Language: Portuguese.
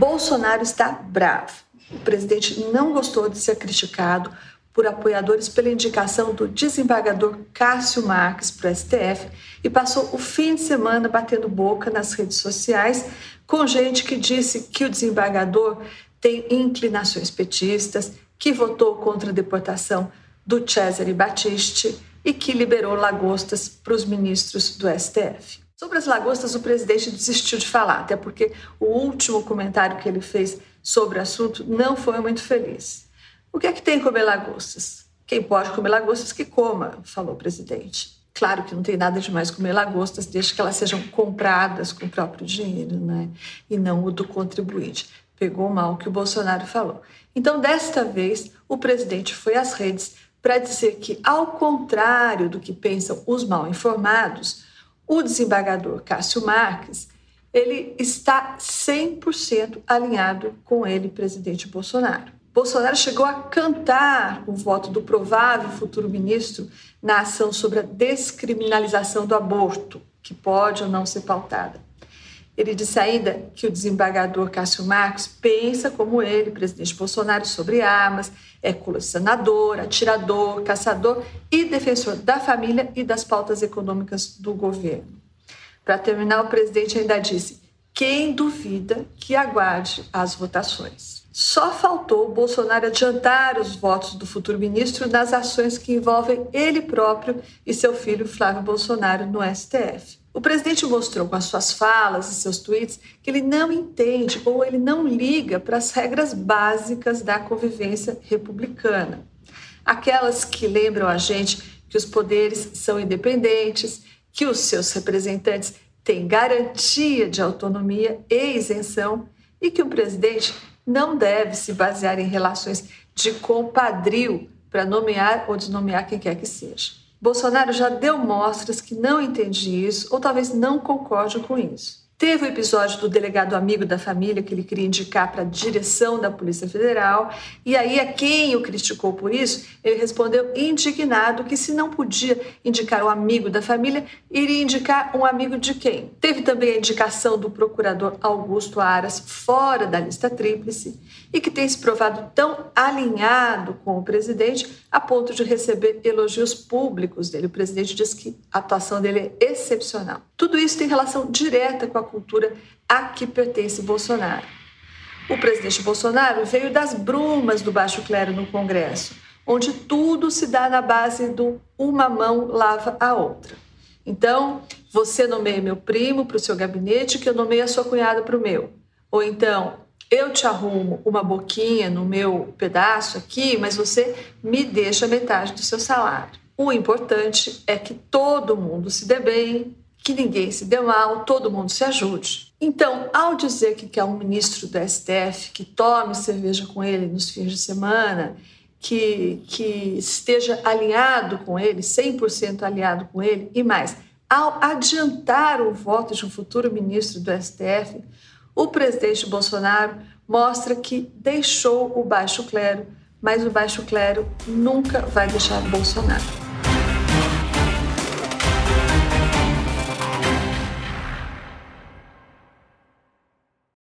Bolsonaro está bravo. O presidente não gostou de ser criticado por apoiadores pela indicação do desembargador Cássio Marques para o STF e passou o fim de semana batendo boca nas redes sociais com gente que disse que o desembargador tem inclinações petistas, que votou contra a deportação do Cesare Battisti e que liberou lagostas para os ministros do STF. Sobre as lagostas, o presidente desistiu de falar, até porque o último comentário que ele fez sobre o assunto não foi muito feliz. O que é que tem comer lagostas? Quem pode comer lagostas que coma, falou o presidente. Claro que não tem nada de mais comer lagostas, desde que elas sejam compradas com o próprio dinheiro, né? E não o do contribuinte. Pegou mal o que o Bolsonaro falou. Então, desta vez, o presidente foi às redes para dizer que, ao contrário do que pensam os mal informados, o desembargador Cássio Marques ele está 100% alinhado com ele, presidente Bolsonaro. Bolsonaro chegou a cantar o voto do provável futuro ministro na ação sobre a descriminalização do aborto, que pode ou não ser pautada. Ele disse ainda que o desembargador Cássio Marcos pensa como ele, presidente Bolsonaro, sobre armas, é colecionador, atirador, caçador e defensor da família e das pautas econômicas do governo. Para terminar, o presidente ainda disse: quem duvida que aguarde as votações. Só faltou Bolsonaro adiantar os votos do futuro ministro nas ações que envolvem ele próprio e seu filho Flávio Bolsonaro no STF. O presidente mostrou com as suas falas e seus tweets que ele não entende ou ele não liga para as regras básicas da convivência republicana. Aquelas que lembram a gente que os poderes são independentes, que os seus representantes têm garantia de autonomia e isenção e que o presidente não deve se basear em relações de compadrio para nomear ou desnomear quem quer que seja. Bolsonaro já deu mostras que não entende isso ou talvez não concorde com isso. Teve o episódio do delegado amigo da família que ele queria indicar para a direção da Polícia Federal, e aí a quem o criticou por isso, ele respondeu indignado que se não podia indicar um amigo da família, iria indicar um amigo de quem? Teve também a indicação do procurador Augusto Aras fora da lista tríplice e que tem se provado tão alinhado com o presidente a ponto de receber elogios públicos dele. O presidente diz que a atuação dele é excepcional. Tudo isso tem relação direta com a cultura a que pertence Bolsonaro. O presidente Bolsonaro veio das brumas do baixo clero no Congresso, onde tudo se dá na base do uma mão lava a outra. Então, você nomeia meu primo para o seu gabinete, que eu nomeio a sua cunhada para o meu. Ou então, eu te arrumo uma boquinha no meu pedaço aqui, mas você me deixa metade do seu salário. O importante é que todo mundo se dê bem, que ninguém se dê mal, todo mundo se ajude. Então, ao dizer que quer um ministro do STF que tome cerveja com ele nos fins de semana, que, que esteja alinhado com ele, 100% alinhado com ele, e mais, ao adiantar o voto de um futuro ministro do STF, o presidente Bolsonaro mostra que deixou o baixo clero, mas o baixo clero nunca vai deixar Bolsonaro.